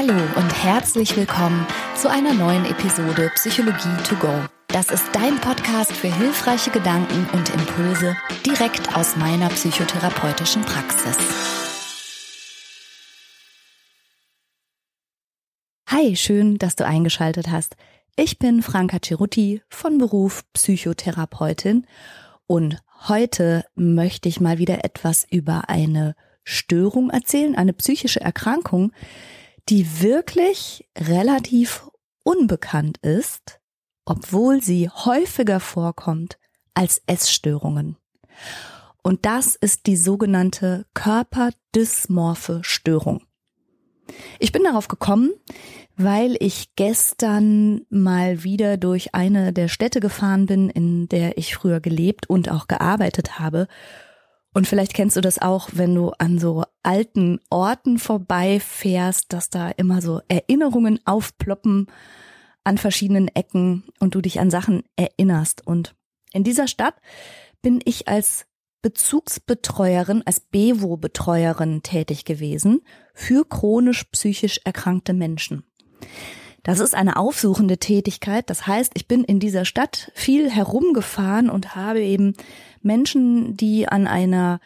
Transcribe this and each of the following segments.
Hallo und herzlich willkommen zu einer neuen Episode Psychologie to go. Das ist dein Podcast für hilfreiche Gedanken und Impulse direkt aus meiner psychotherapeutischen Praxis. Hi, schön, dass du eingeschaltet hast. Ich bin Franka Cerutti von Beruf Psychotherapeutin und heute möchte ich mal wieder etwas über eine Störung erzählen, eine psychische Erkrankung, die wirklich relativ unbekannt ist, obwohl sie häufiger vorkommt als Essstörungen. Und das ist die sogenannte körperdysmorphe Störung. Ich bin darauf gekommen, weil ich gestern mal wieder durch eine der Städte gefahren bin, in der ich früher gelebt und auch gearbeitet habe und vielleicht kennst du das auch, wenn du an so alten Orten vorbeifährst, dass da immer so Erinnerungen aufploppen an verschiedenen Ecken und du dich an Sachen erinnerst. Und in dieser Stadt bin ich als Bezugsbetreuerin, als Bewo-Betreuerin tätig gewesen für chronisch psychisch erkrankte Menschen. Das ist eine aufsuchende Tätigkeit. Das heißt, ich bin in dieser Stadt viel herumgefahren und habe eben Menschen, die an einer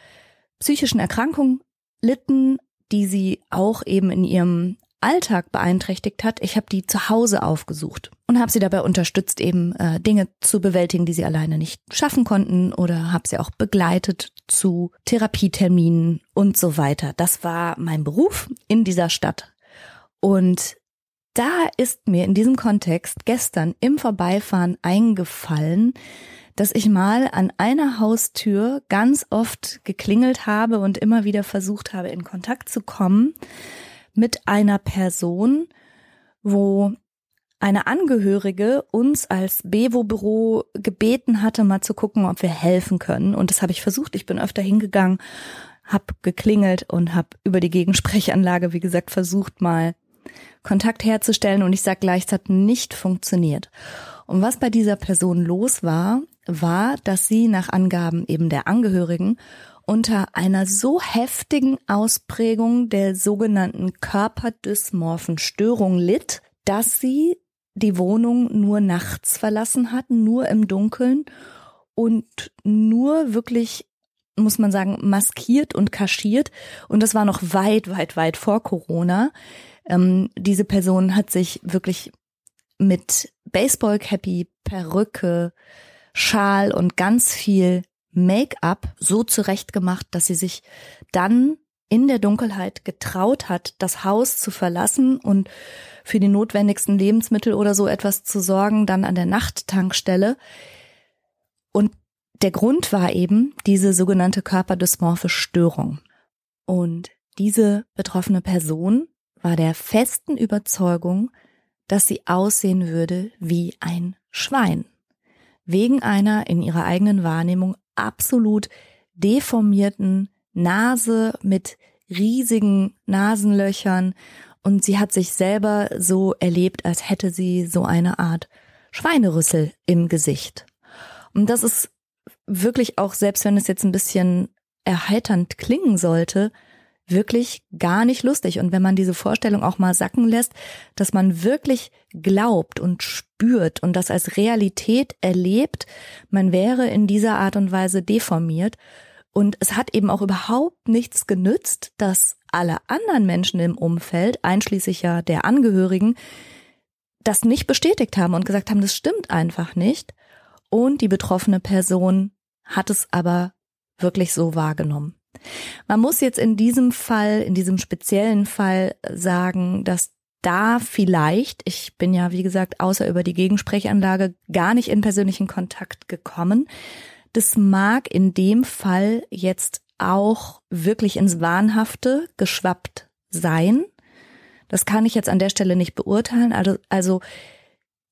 psychischen Erkrankung litten, die sie auch eben in ihrem Alltag beeinträchtigt hat. Ich habe die zu Hause aufgesucht und habe sie dabei unterstützt, eben äh, Dinge zu bewältigen, die sie alleine nicht schaffen konnten oder habe sie auch begleitet zu Therapieterminen und so weiter. Das war mein Beruf in dieser Stadt. Und da ist mir in diesem Kontext gestern im Vorbeifahren eingefallen, dass ich mal an einer Haustür ganz oft geklingelt habe und immer wieder versucht habe, in Kontakt zu kommen mit einer Person, wo eine Angehörige uns als Bewo-Büro gebeten hatte, mal zu gucken, ob wir helfen können. Und das habe ich versucht. Ich bin öfter hingegangen, habe geklingelt und habe über die Gegensprechanlage, wie gesagt, versucht mal Kontakt herzustellen. Und ich sage gleich, es hat nicht funktioniert. Und was bei dieser Person los war, war, dass sie nach Angaben eben der Angehörigen unter einer so heftigen Ausprägung der sogenannten körperdysmorphen Störung litt, dass sie die Wohnung nur nachts verlassen hat, nur im Dunkeln und nur wirklich, muss man sagen, maskiert und kaschiert. Und das war noch weit, weit, weit vor Corona. Ähm, diese Person hat sich wirklich mit Baseball-Cappy, Perücke, Schal und ganz viel Make-up so zurechtgemacht, dass sie sich dann in der Dunkelheit getraut hat, das Haus zu verlassen und für die notwendigsten Lebensmittel oder so etwas zu sorgen, dann an der Nachttankstelle. Und der Grund war eben diese sogenannte körperdysmorphe Störung. Und diese betroffene Person war der festen Überzeugung, dass sie aussehen würde wie ein Schwein. Wegen einer in ihrer eigenen Wahrnehmung absolut deformierten Nase mit riesigen Nasenlöchern und sie hat sich selber so erlebt, als hätte sie so eine Art Schweinerüssel im Gesicht. Und das ist wirklich auch, selbst wenn es jetzt ein bisschen erheiternd klingen sollte, wirklich gar nicht lustig. Und wenn man diese Vorstellung auch mal sacken lässt, dass man wirklich glaubt und spürt und das als Realität erlebt, man wäre in dieser Art und Weise deformiert. Und es hat eben auch überhaupt nichts genützt, dass alle anderen Menschen im Umfeld, einschließlich ja der Angehörigen, das nicht bestätigt haben und gesagt haben, das stimmt einfach nicht. Und die betroffene Person hat es aber wirklich so wahrgenommen. Man muss jetzt in diesem Fall, in diesem speziellen Fall sagen, dass da vielleicht, ich bin ja wie gesagt außer über die Gegensprechanlage gar nicht in persönlichen Kontakt gekommen, das mag in dem Fall jetzt auch wirklich ins Wahnhafte geschwappt sein. Das kann ich jetzt an der Stelle nicht beurteilen. Also, also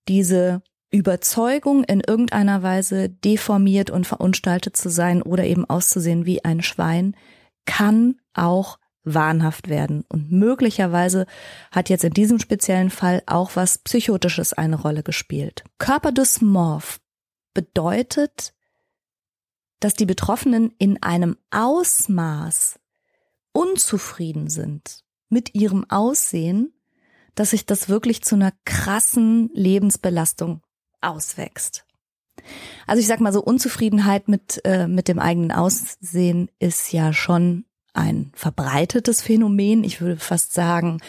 diese Überzeugung in irgendeiner Weise deformiert und verunstaltet zu sein oder eben auszusehen wie ein Schwein, kann auch wahnhaft werden. Und möglicherweise hat jetzt in diesem speziellen Fall auch was Psychotisches eine Rolle gespielt. Körperdysmorph bedeutet, dass die Betroffenen in einem Ausmaß unzufrieden sind mit ihrem Aussehen, dass sich das wirklich zu einer krassen Lebensbelastung auswächst. Also ich sag mal so, Unzufriedenheit mit, äh, mit dem eigenen Aussehen ist ja schon ein verbreitetes Phänomen. Ich würde fast sagen,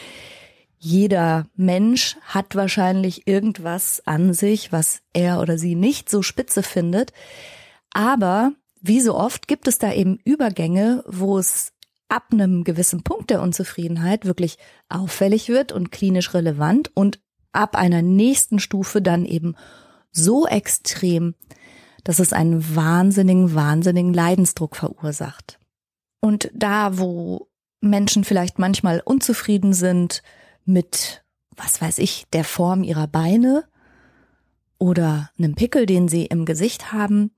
jeder Mensch hat wahrscheinlich irgendwas an sich, was er oder sie nicht so spitze findet. Aber wie so oft gibt es da eben Übergänge, wo es ab einem gewissen Punkt der Unzufriedenheit wirklich auffällig wird und klinisch relevant und ab einer nächsten Stufe dann eben so extrem, dass es einen wahnsinnigen, wahnsinnigen Leidensdruck verursacht. Und da, wo Menschen vielleicht manchmal unzufrieden sind mit, was weiß ich, der Form ihrer Beine oder einem Pickel, den sie im Gesicht haben,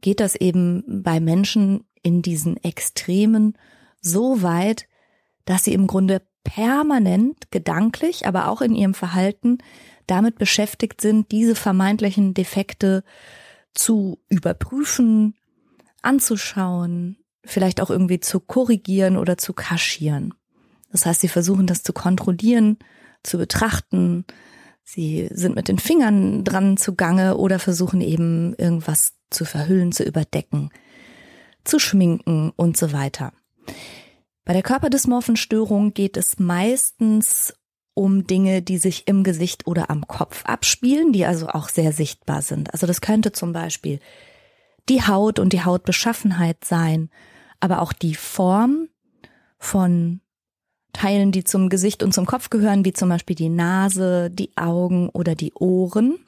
geht das eben bei Menschen in diesen Extremen so weit, dass sie im Grunde permanent gedanklich, aber auch in ihrem Verhalten damit beschäftigt sind, diese vermeintlichen Defekte zu überprüfen, anzuschauen, vielleicht auch irgendwie zu korrigieren oder zu kaschieren. Das heißt, sie versuchen das zu kontrollieren, zu betrachten. Sie sind mit den Fingern dran zugange oder versuchen eben irgendwas zu verhüllen, zu überdecken, zu schminken und so weiter. Bei der Körperdysmorphenstörung geht es meistens um Dinge, die sich im Gesicht oder am Kopf abspielen, die also auch sehr sichtbar sind. Also das könnte zum Beispiel die Haut und die Hautbeschaffenheit sein, aber auch die Form von Teilen, die zum Gesicht und zum Kopf gehören, wie zum Beispiel die Nase, die Augen oder die Ohren.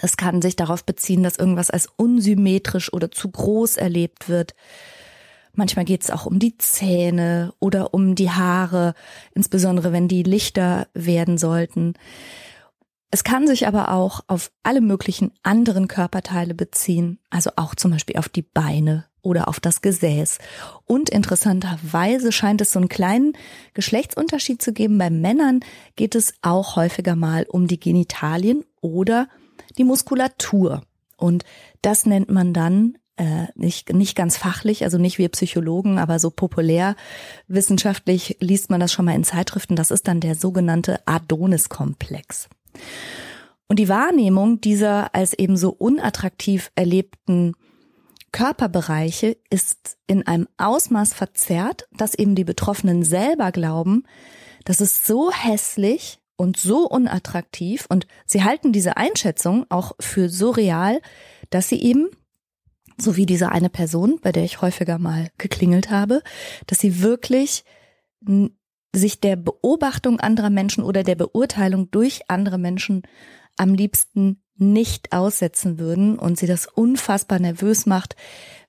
Es kann sich darauf beziehen, dass irgendwas als unsymmetrisch oder zu groß erlebt wird. Manchmal geht es auch um die Zähne oder um die Haare, insbesondere wenn die lichter werden sollten. Es kann sich aber auch auf alle möglichen anderen Körperteile beziehen, also auch zum Beispiel auf die Beine oder auf das Gesäß. Und interessanterweise scheint es so einen kleinen Geschlechtsunterschied zu geben. Bei Männern geht es auch häufiger mal um die Genitalien oder die Muskulatur. Und das nennt man dann äh, nicht, nicht ganz fachlich, also nicht wir Psychologen, aber so populär wissenschaftlich liest man das schon mal in Zeitschriften. Das ist dann der sogenannte Adonis-Komplex. Und die Wahrnehmung dieser als eben so unattraktiv erlebten Körperbereiche ist in einem Ausmaß verzerrt, dass eben die Betroffenen selber glauben, das ist so hässlich und so unattraktiv und sie halten diese Einschätzung auch für so real, dass sie eben so wie diese eine Person, bei der ich häufiger mal geklingelt habe, dass sie wirklich sich der Beobachtung anderer Menschen oder der Beurteilung durch andere Menschen am liebsten nicht aussetzen würden und sie das unfassbar nervös macht,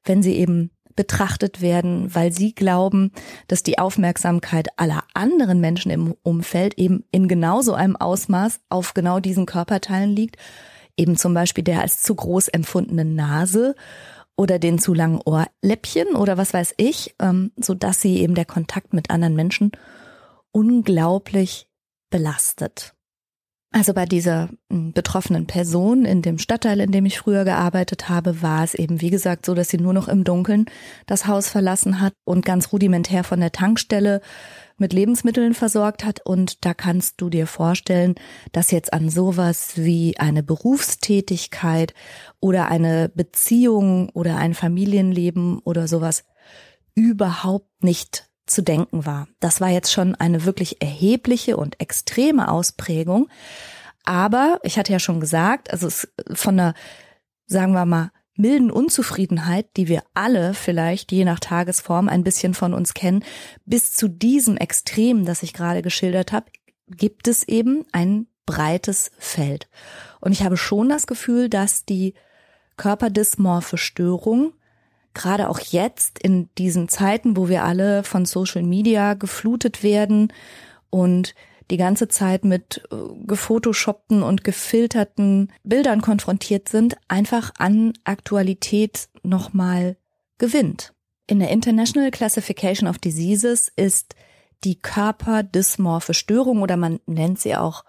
wenn sie eben betrachtet werden, weil sie glauben, dass die Aufmerksamkeit aller anderen Menschen im Umfeld eben in genauso einem Ausmaß auf genau diesen Körperteilen liegt, eben zum Beispiel der als zu groß empfundenen Nase oder den zu langen Ohrläppchen oder was weiß ich, ähm, so dass sie eben der Kontakt mit anderen Menschen unglaublich belastet. Also bei dieser hm, betroffenen Person in dem Stadtteil, in dem ich früher gearbeitet habe, war es eben, wie gesagt, so, dass sie nur noch im Dunkeln das Haus verlassen hat und ganz rudimentär von der Tankstelle mit Lebensmitteln versorgt hat. Und da kannst du dir vorstellen, dass jetzt an sowas wie eine Berufstätigkeit oder eine Beziehung oder ein Familienleben oder sowas überhaupt nicht zu denken war. Das war jetzt schon eine wirklich erhebliche und extreme Ausprägung. Aber ich hatte ja schon gesagt, also von einer, sagen wir mal, milden Unzufriedenheit, die wir alle vielleicht je nach Tagesform ein bisschen von uns kennen, bis zu diesem Extrem, das ich gerade geschildert habe, gibt es eben ein breites Feld. Und ich habe schon das Gefühl, dass die körperdysmorphe Störung gerade auch jetzt in diesen Zeiten, wo wir alle von Social Media geflutet werden und die ganze Zeit mit äh, gefotoshoppten und gefilterten Bildern konfrontiert sind, einfach an Aktualität nochmal gewinnt. In der International Classification of Diseases ist die körperdysmorphe Störung oder man nennt sie auch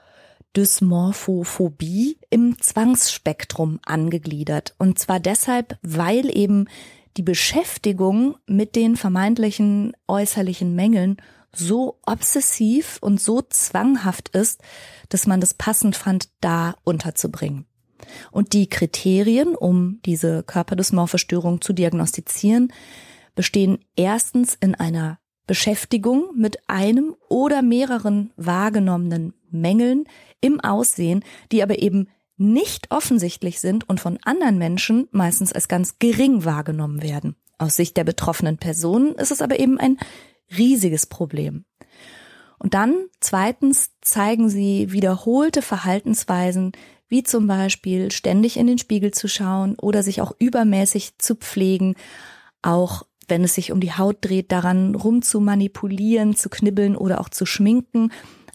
Dysmorphophobie im Zwangsspektrum angegliedert. Und zwar deshalb, weil eben die Beschäftigung mit den vermeintlichen äußerlichen Mängeln so obsessiv und so zwanghaft ist, dass man das passend fand, da unterzubringen. Und die Kriterien, um diese körperdysmorphe Störung zu diagnostizieren, bestehen erstens in einer Beschäftigung mit einem oder mehreren wahrgenommenen Mängeln im Aussehen, die aber eben nicht offensichtlich sind und von anderen Menschen meistens als ganz gering wahrgenommen werden. Aus Sicht der betroffenen Personen ist es aber eben ein riesiges Problem. Und dann zweitens zeigen sie wiederholte Verhaltensweisen, wie zum Beispiel ständig in den Spiegel zu schauen oder sich auch übermäßig zu pflegen, auch wenn es sich um die Haut dreht, daran rum zu manipulieren, zu knibbeln oder auch zu schminken,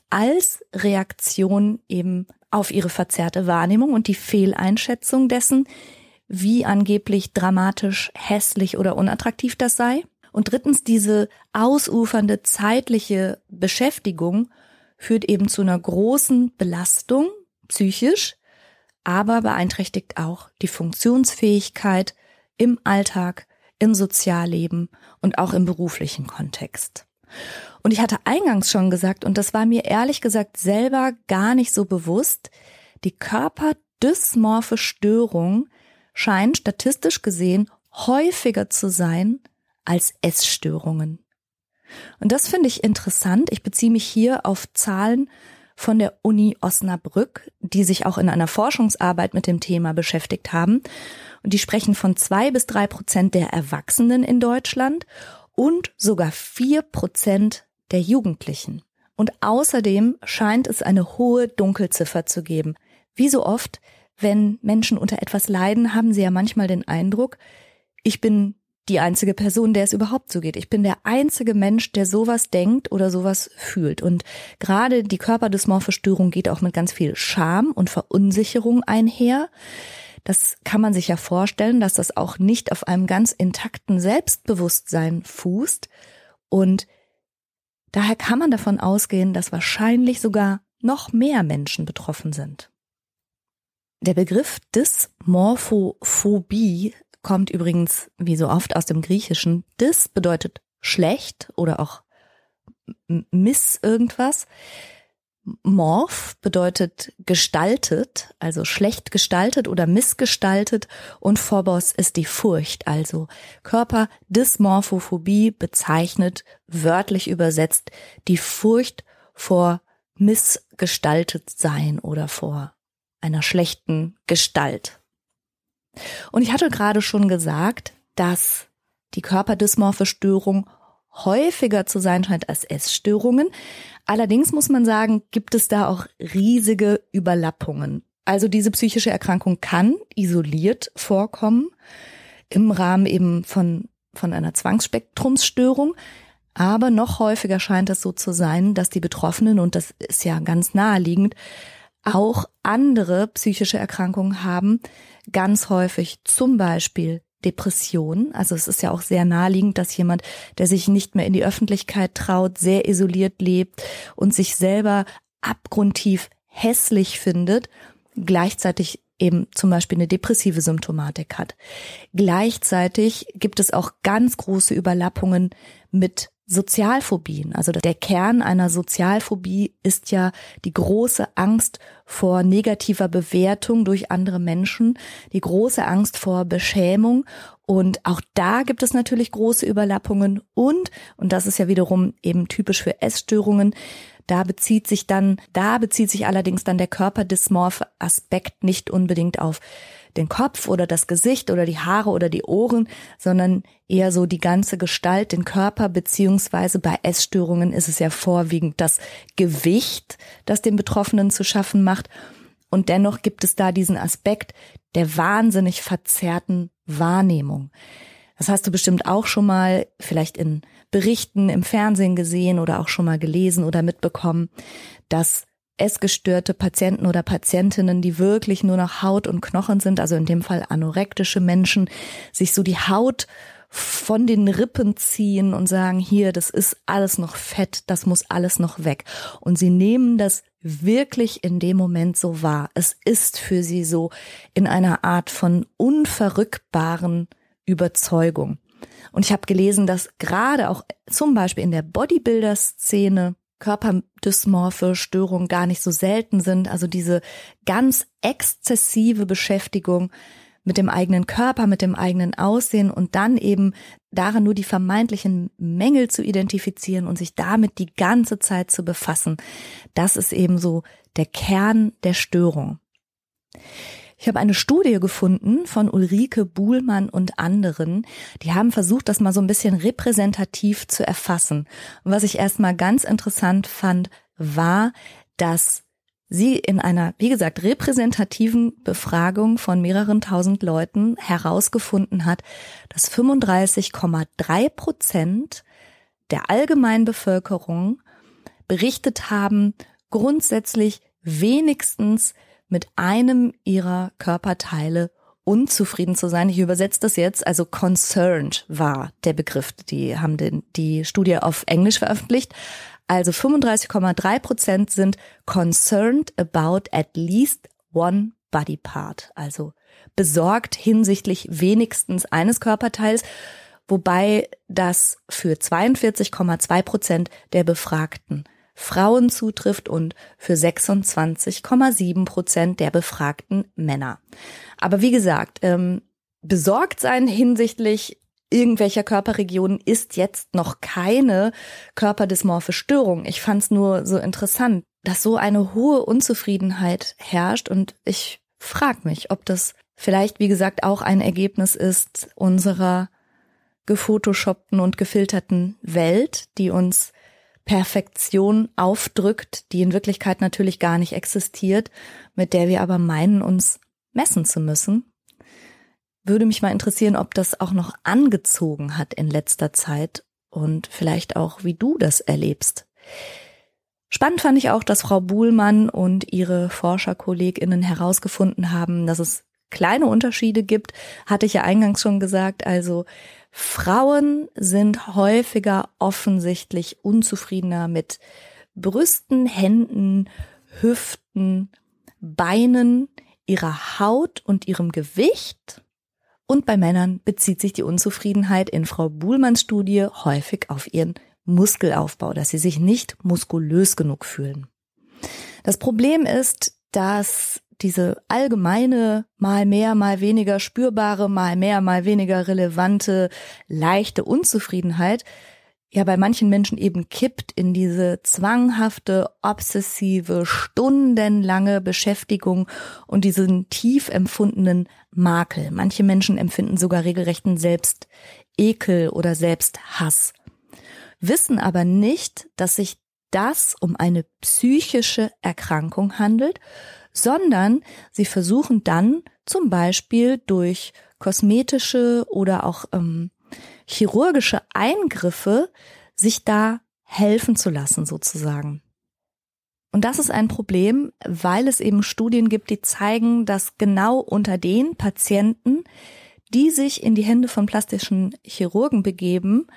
als Reaktion eben auf ihre verzerrte Wahrnehmung und die Fehleinschätzung dessen, wie angeblich dramatisch, hässlich oder unattraktiv das sei. Und drittens, diese ausufernde zeitliche Beschäftigung führt eben zu einer großen Belastung psychisch, aber beeinträchtigt auch die Funktionsfähigkeit im Alltag, im Sozialleben und auch im beruflichen Kontext. Und ich hatte eingangs schon gesagt, und das war mir ehrlich gesagt selber gar nicht so bewusst, die körperdysmorphe Störung scheint statistisch gesehen häufiger zu sein als Essstörungen. Und das finde ich interessant. Ich beziehe mich hier auf Zahlen von der Uni Osnabrück, die sich auch in einer Forschungsarbeit mit dem Thema beschäftigt haben. Und die sprechen von zwei bis drei Prozent der Erwachsenen in Deutschland und sogar vier Prozent der Jugendlichen. Und außerdem scheint es eine hohe Dunkelziffer zu geben. Wie so oft, wenn Menschen unter etwas leiden, haben sie ja manchmal den Eindruck, ich bin die einzige Person, der es überhaupt so geht. Ich bin der einzige Mensch, der sowas denkt oder sowas fühlt. Und gerade die körperdysmorphe Störung geht auch mit ganz viel Scham und Verunsicherung einher. Das kann man sich ja vorstellen, dass das auch nicht auf einem ganz intakten Selbstbewusstsein fußt. Und daher kann man davon ausgehen, dass wahrscheinlich sogar noch mehr Menschen betroffen sind. Der Begriff Dysmorphophobie kommt übrigens wie so oft aus dem Griechischen. Dis bedeutet schlecht oder auch miss irgendwas. Morph bedeutet gestaltet, also schlecht gestaltet oder missgestaltet und Phobos ist die Furcht, also Körperdysmorphophobie bezeichnet, wörtlich übersetzt, die Furcht vor missgestaltet sein oder vor einer schlechten Gestalt. Und ich hatte gerade schon gesagt, dass die körperdysmorphe Störung häufiger zu sein scheint als Essstörungen. Allerdings muss man sagen, gibt es da auch riesige Überlappungen. Also diese psychische Erkrankung kann isoliert vorkommen im Rahmen eben von, von einer Zwangsspektrumsstörung. Aber noch häufiger scheint es so zu sein, dass die Betroffenen, und das ist ja ganz naheliegend, auch andere psychische Erkrankungen haben, ganz häufig zum Beispiel Depressionen. Also es ist ja auch sehr naheliegend, dass jemand, der sich nicht mehr in die Öffentlichkeit traut, sehr isoliert lebt und sich selber abgrundtief hässlich findet, gleichzeitig eben zum Beispiel eine depressive Symptomatik hat. Gleichzeitig gibt es auch ganz große Überlappungen mit Sozialphobien. Also der Kern einer Sozialphobie ist ja die große Angst vor negativer Bewertung durch andere Menschen, die große Angst vor Beschämung. Und auch da gibt es natürlich große Überlappungen und, und das ist ja wiederum eben typisch für Essstörungen, da bezieht sich dann, da bezieht sich allerdings dann der körperdysmorphe Aspekt nicht unbedingt auf den Kopf oder das Gesicht oder die Haare oder die Ohren, sondern eher so die ganze Gestalt, den Körper, beziehungsweise bei Essstörungen ist es ja vorwiegend das Gewicht, das dem Betroffenen zu schaffen macht. Und dennoch gibt es da diesen Aspekt der wahnsinnig verzerrten Wahrnehmung. Das hast du bestimmt auch schon mal vielleicht in Berichten im Fernsehen gesehen oder auch schon mal gelesen oder mitbekommen, dass essgestörte Patienten oder Patientinnen, die wirklich nur noch Haut und Knochen sind, also in dem Fall anorektische Menschen, sich so die Haut von den Rippen ziehen und sagen, hier, das ist alles noch Fett, das muss alles noch weg. Und sie nehmen das wirklich in dem Moment so wahr. Es ist für sie so in einer Art von unverrückbaren Überzeugung. Und ich habe gelesen, dass gerade auch zum Beispiel in der Bodybuilder-Szene körperdysmorphe Störungen gar nicht so selten sind. Also diese ganz exzessive Beschäftigung mit dem eigenen Körper, mit dem eigenen Aussehen und dann eben darin nur die vermeintlichen Mängel zu identifizieren und sich damit die ganze Zeit zu befassen. Das ist eben so der Kern der Störung. Ich habe eine Studie gefunden von Ulrike Buhlmann und anderen. Die haben versucht, das mal so ein bisschen repräsentativ zu erfassen. Und was ich erstmal ganz interessant fand, war, dass sie in einer, wie gesagt, repräsentativen Befragung von mehreren tausend Leuten herausgefunden hat, dass 35,3 Prozent der allgemeinen Bevölkerung berichtet haben, grundsätzlich wenigstens mit einem ihrer Körperteile unzufrieden zu sein. Ich übersetze das jetzt, also concerned war der Begriff. Die haben den, die Studie auf Englisch veröffentlicht. Also 35,3 Prozent sind concerned about at least one body part. Also besorgt hinsichtlich wenigstens eines Körperteils, wobei das für 42,2 Prozent der Befragten Frauen zutrifft und für 26,7 Prozent der befragten Männer. Aber wie gesagt, ähm, besorgt sein hinsichtlich irgendwelcher Körperregionen ist jetzt noch keine körperdysmorphe Störung. Ich fand es nur so interessant, dass so eine hohe Unzufriedenheit herrscht und ich frage mich, ob das vielleicht, wie gesagt, auch ein Ergebnis ist unserer gefotoshoppten und gefilterten Welt, die uns Perfektion aufdrückt, die in Wirklichkeit natürlich gar nicht existiert, mit der wir aber meinen, uns messen zu müssen. Würde mich mal interessieren, ob das auch noch angezogen hat in letzter Zeit und vielleicht auch, wie du das erlebst. Spannend fand ich auch, dass Frau Buhlmann und ihre Forscherkolleginnen herausgefunden haben, dass es kleine Unterschiede gibt, hatte ich ja eingangs schon gesagt. Also Frauen sind häufiger offensichtlich unzufriedener mit Brüsten, Händen, Hüften, Beinen, ihrer Haut und ihrem Gewicht. Und bei Männern bezieht sich die Unzufriedenheit in Frau Buhlmanns Studie häufig auf ihren Muskelaufbau, dass sie sich nicht muskulös genug fühlen. Das Problem ist, dass diese allgemeine, mal mehr, mal weniger spürbare, mal mehr, mal weniger relevante, leichte Unzufriedenheit ja bei manchen Menschen eben kippt in diese zwanghafte, obsessive, stundenlange Beschäftigung und diesen tief empfundenen Makel. Manche Menschen empfinden sogar regelrechten Selbstekel oder Selbsthass, wissen aber nicht, dass sich das um eine psychische Erkrankung handelt, sondern sie versuchen dann zum Beispiel durch kosmetische oder auch ähm, chirurgische Eingriffe sich da helfen zu lassen sozusagen. Und das ist ein Problem, weil es eben Studien gibt, die zeigen, dass genau unter den Patienten, die sich in die Hände von plastischen Chirurgen begeben,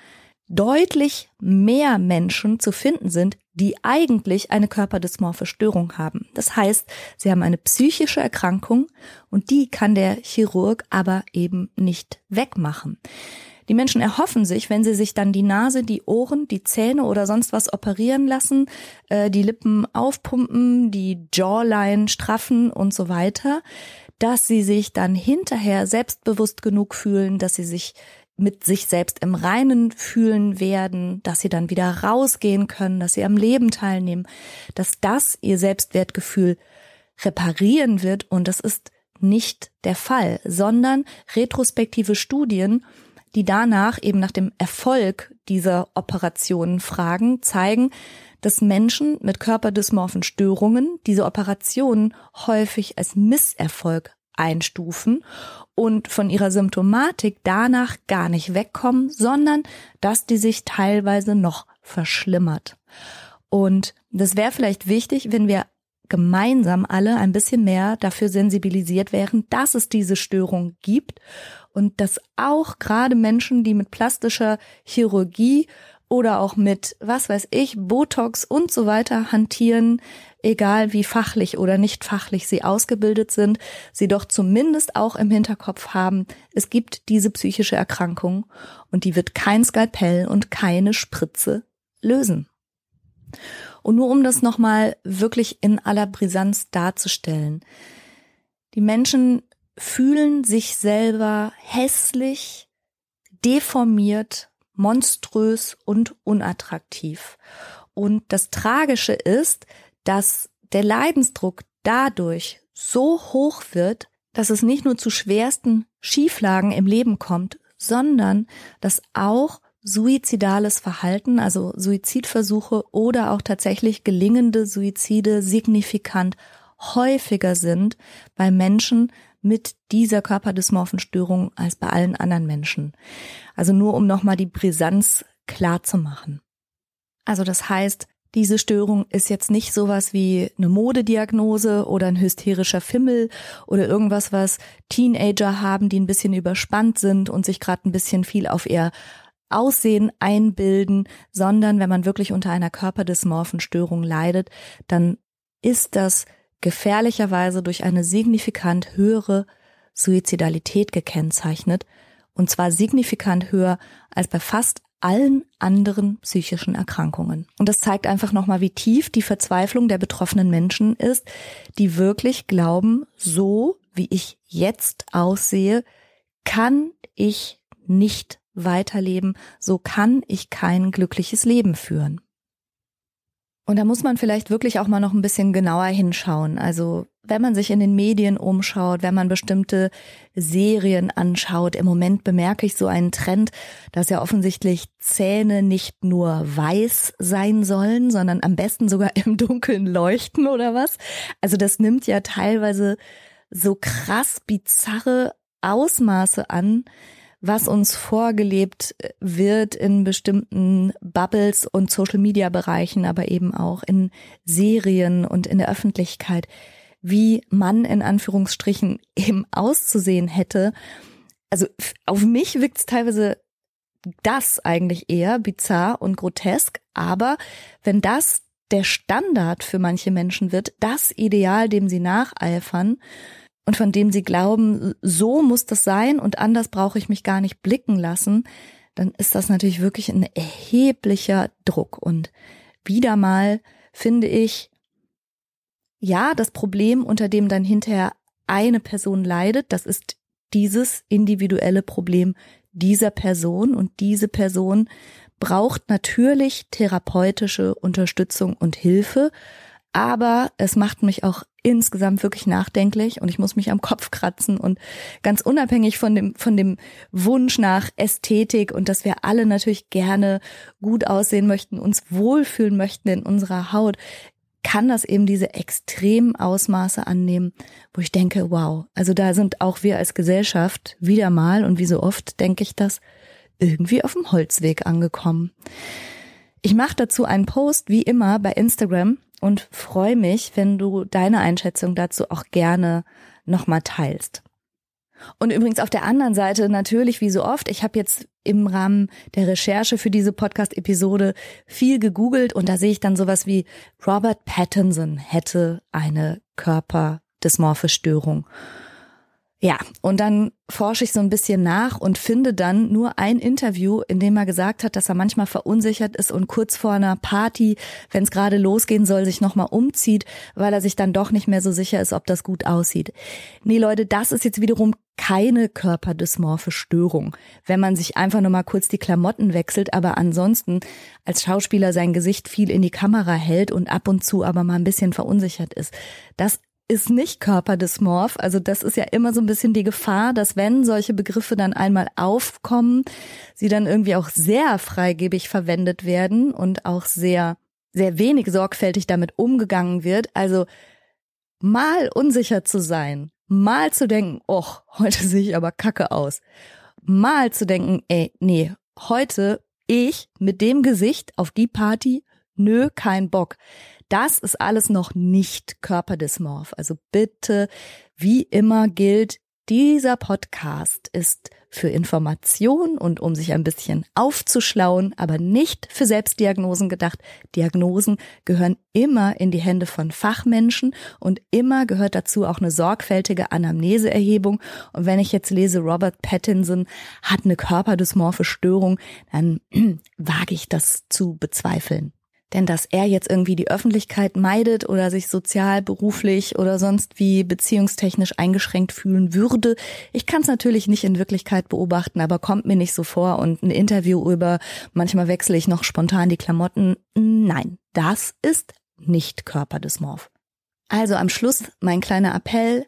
deutlich mehr Menschen zu finden sind, die eigentlich eine körperdysmorphe Störung haben. Das heißt, sie haben eine psychische Erkrankung und die kann der Chirurg aber eben nicht wegmachen. Die Menschen erhoffen sich, wenn sie sich dann die Nase, die Ohren, die Zähne oder sonst was operieren lassen, äh, die Lippen aufpumpen, die Jawline straffen und so weiter, dass sie sich dann hinterher selbstbewusst genug fühlen, dass sie sich mit sich selbst im Reinen fühlen werden, dass sie dann wieder rausgehen können, dass sie am Leben teilnehmen, dass das ihr Selbstwertgefühl reparieren wird. Und das ist nicht der Fall, sondern retrospektive Studien, die danach eben nach dem Erfolg dieser Operationen fragen, zeigen, dass Menschen mit körperdysmorphen Störungen diese Operationen häufig als Misserfolg einstufen und von ihrer Symptomatik danach gar nicht wegkommen, sondern dass die sich teilweise noch verschlimmert. Und das wäre vielleicht wichtig, wenn wir gemeinsam alle ein bisschen mehr dafür sensibilisiert wären, dass es diese Störung gibt und dass auch gerade Menschen, die mit plastischer Chirurgie oder auch mit, was weiß ich, Botox und so weiter hantieren, egal wie fachlich oder nicht fachlich sie ausgebildet sind, sie doch zumindest auch im Hinterkopf haben, es gibt diese psychische Erkrankung und die wird kein Skalpell und keine Spritze lösen. Und nur um das nochmal wirklich in aller Brisanz darzustellen. Die Menschen fühlen sich selber hässlich, deformiert, monströs und unattraktiv. Und das Tragische ist, dass der Leidensdruck dadurch so hoch wird, dass es nicht nur zu schwersten Schieflagen im Leben kommt, sondern dass auch suizidales Verhalten, also Suizidversuche oder auch tatsächlich gelingende Suizide signifikant häufiger sind bei Menschen mit dieser Körperdysmorphenstörung als bei allen anderen Menschen. Also nur um nochmal die Brisanz klar zu machen. Also das heißt, diese Störung ist jetzt nicht sowas wie eine Modediagnose oder ein hysterischer Fimmel oder irgendwas, was Teenager haben, die ein bisschen überspannt sind und sich gerade ein bisschen viel auf ihr Aussehen einbilden, sondern wenn man wirklich unter einer körperdysmorphen Störung leidet, dann ist das gefährlicherweise durch eine signifikant höhere Suizidalität gekennzeichnet, und zwar signifikant höher als bei fast allen anderen psychischen Erkrankungen. Und das zeigt einfach nochmal, wie tief die Verzweiflung der betroffenen Menschen ist, die wirklich glauben, so wie ich jetzt aussehe, kann ich nicht weiterleben, so kann ich kein glückliches Leben führen. Und da muss man vielleicht wirklich auch mal noch ein bisschen genauer hinschauen. Also wenn man sich in den Medien umschaut, wenn man bestimmte Serien anschaut, im Moment bemerke ich so einen Trend, dass ja offensichtlich Zähne nicht nur weiß sein sollen, sondern am besten sogar im Dunkeln leuchten oder was. Also das nimmt ja teilweise so krass bizarre Ausmaße an, was uns vorgelebt wird in bestimmten Bubbles und Social-Media-Bereichen, aber eben auch in Serien und in der Öffentlichkeit, wie man in Anführungsstrichen eben auszusehen hätte. Also auf mich wirkt es teilweise das eigentlich eher bizarr und grotesk, aber wenn das der Standard für manche Menschen wird, das Ideal, dem sie nacheifern, und von dem sie glauben, so muss das sein und anders brauche ich mich gar nicht blicken lassen, dann ist das natürlich wirklich ein erheblicher Druck. Und wieder mal finde ich, ja, das Problem, unter dem dann hinterher eine Person leidet, das ist dieses individuelle Problem dieser Person und diese Person braucht natürlich therapeutische Unterstützung und Hilfe, aber es macht mich auch insgesamt wirklich nachdenklich und ich muss mich am Kopf kratzen und ganz unabhängig von dem, von dem Wunsch nach Ästhetik und dass wir alle natürlich gerne gut aussehen möchten, uns wohlfühlen möchten in unserer Haut, kann das eben diese extremen Ausmaße annehmen, wo ich denke, wow, also da sind auch wir als Gesellschaft wieder mal und wie so oft denke ich das irgendwie auf dem Holzweg angekommen. Ich mache dazu einen Post wie immer bei Instagram und freue mich, wenn du deine Einschätzung dazu auch gerne nochmal teilst. Und übrigens auf der anderen Seite natürlich wie so oft, ich habe jetzt im Rahmen der Recherche für diese Podcast-Episode viel gegoogelt und da sehe ich dann sowas wie Robert Pattinson hätte eine Körperdysmorphe Störung. Ja, und dann forsche ich so ein bisschen nach und finde dann nur ein Interview, in dem er gesagt hat, dass er manchmal verunsichert ist und kurz vor einer Party, wenn es gerade losgehen soll, sich nochmal umzieht, weil er sich dann doch nicht mehr so sicher ist, ob das gut aussieht. Nee, Leute, das ist jetzt wiederum keine körperdysmorphe Störung, wenn man sich einfach nur mal kurz die Klamotten wechselt, aber ansonsten als Schauspieler sein Gesicht viel in die Kamera hält und ab und zu aber mal ein bisschen verunsichert ist. Das ist nicht körperdysmorph. Also das ist ja immer so ein bisschen die Gefahr, dass wenn solche Begriffe dann einmal aufkommen, sie dann irgendwie auch sehr freigebig verwendet werden und auch sehr, sehr wenig sorgfältig damit umgegangen wird. Also mal unsicher zu sein, mal zu denken, och, heute sehe ich aber kacke aus. Mal zu denken, ey, nee, heute ich mit dem Gesicht auf die Party, nö, kein Bock. Das ist alles noch nicht körperdysmorph. Also bitte, wie immer gilt, Dieser Podcast ist für Information und um sich ein bisschen aufzuschlauen, aber nicht für Selbstdiagnosen gedacht. Diagnosen gehören immer in die Hände von Fachmenschen und immer gehört dazu auch eine sorgfältige Anamneseerhebung. Und wenn ich jetzt lese, Robert Pattinson hat eine körperdysmorphe Störung, dann wage ich das zu bezweifeln. Denn dass er jetzt irgendwie die Öffentlichkeit meidet oder sich sozial, beruflich oder sonst wie beziehungstechnisch eingeschränkt fühlen würde, ich kann es natürlich nicht in Wirklichkeit beobachten, aber kommt mir nicht so vor und ein Interview über, manchmal wechsle ich noch spontan die Klamotten. Nein, das ist nicht Körperdysmorph. Also am Schluss mein kleiner Appell,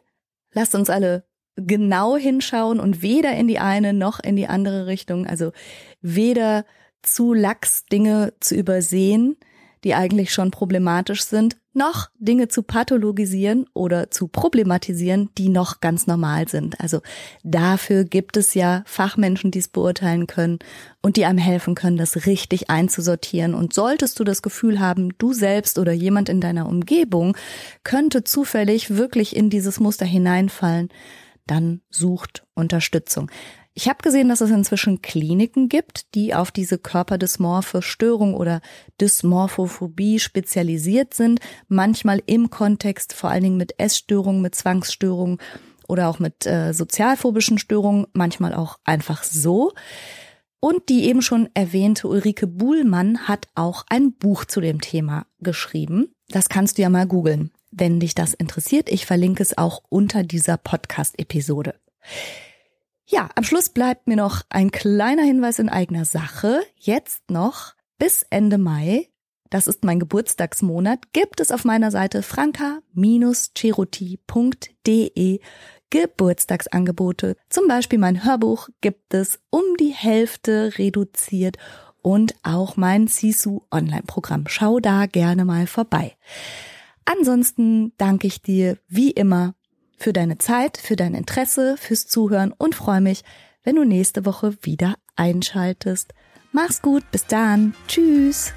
lasst uns alle genau hinschauen und weder in die eine noch in die andere Richtung, also weder zu lax Dinge zu übersehen, die eigentlich schon problematisch sind, noch Dinge zu pathologisieren oder zu problematisieren, die noch ganz normal sind. Also dafür gibt es ja Fachmenschen, die es beurteilen können und die einem helfen können, das richtig einzusortieren. Und solltest du das Gefühl haben, du selbst oder jemand in deiner Umgebung könnte zufällig wirklich in dieses Muster hineinfallen, dann sucht Unterstützung. Ich habe gesehen, dass es inzwischen Kliniken gibt, die auf diese körperdysmorphe Störung oder Dysmorphophobie spezialisiert sind, manchmal im Kontext vor allen Dingen mit Essstörungen, mit Zwangsstörungen oder auch mit äh, sozialphobischen Störungen, manchmal auch einfach so. Und die eben schon erwähnte Ulrike Buhlmann hat auch ein Buch zu dem Thema geschrieben. Das kannst du ja mal googeln, wenn dich das interessiert. Ich verlinke es auch unter dieser Podcast-Episode. Ja, am Schluss bleibt mir noch ein kleiner Hinweis in eigener Sache. Jetzt noch bis Ende Mai, das ist mein Geburtstagsmonat, gibt es auf meiner Seite franka-cheruti.de Geburtstagsangebote. Zum Beispiel mein Hörbuch gibt es um die Hälfte reduziert und auch mein Sisu Online-Programm. Schau da gerne mal vorbei. Ansonsten danke ich dir wie immer für deine Zeit, für dein Interesse, fürs Zuhören und freue mich, wenn du nächste Woche wieder einschaltest. Mach's gut, bis dann. Tschüss.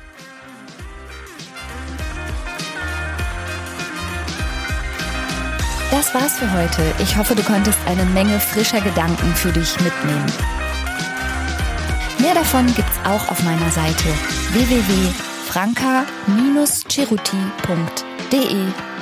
Das war's für heute. Ich hoffe, du konntest eine Menge frischer Gedanken für dich mitnehmen. Mehr davon gibt's auch auf meiner Seite www.franka-ceruti.de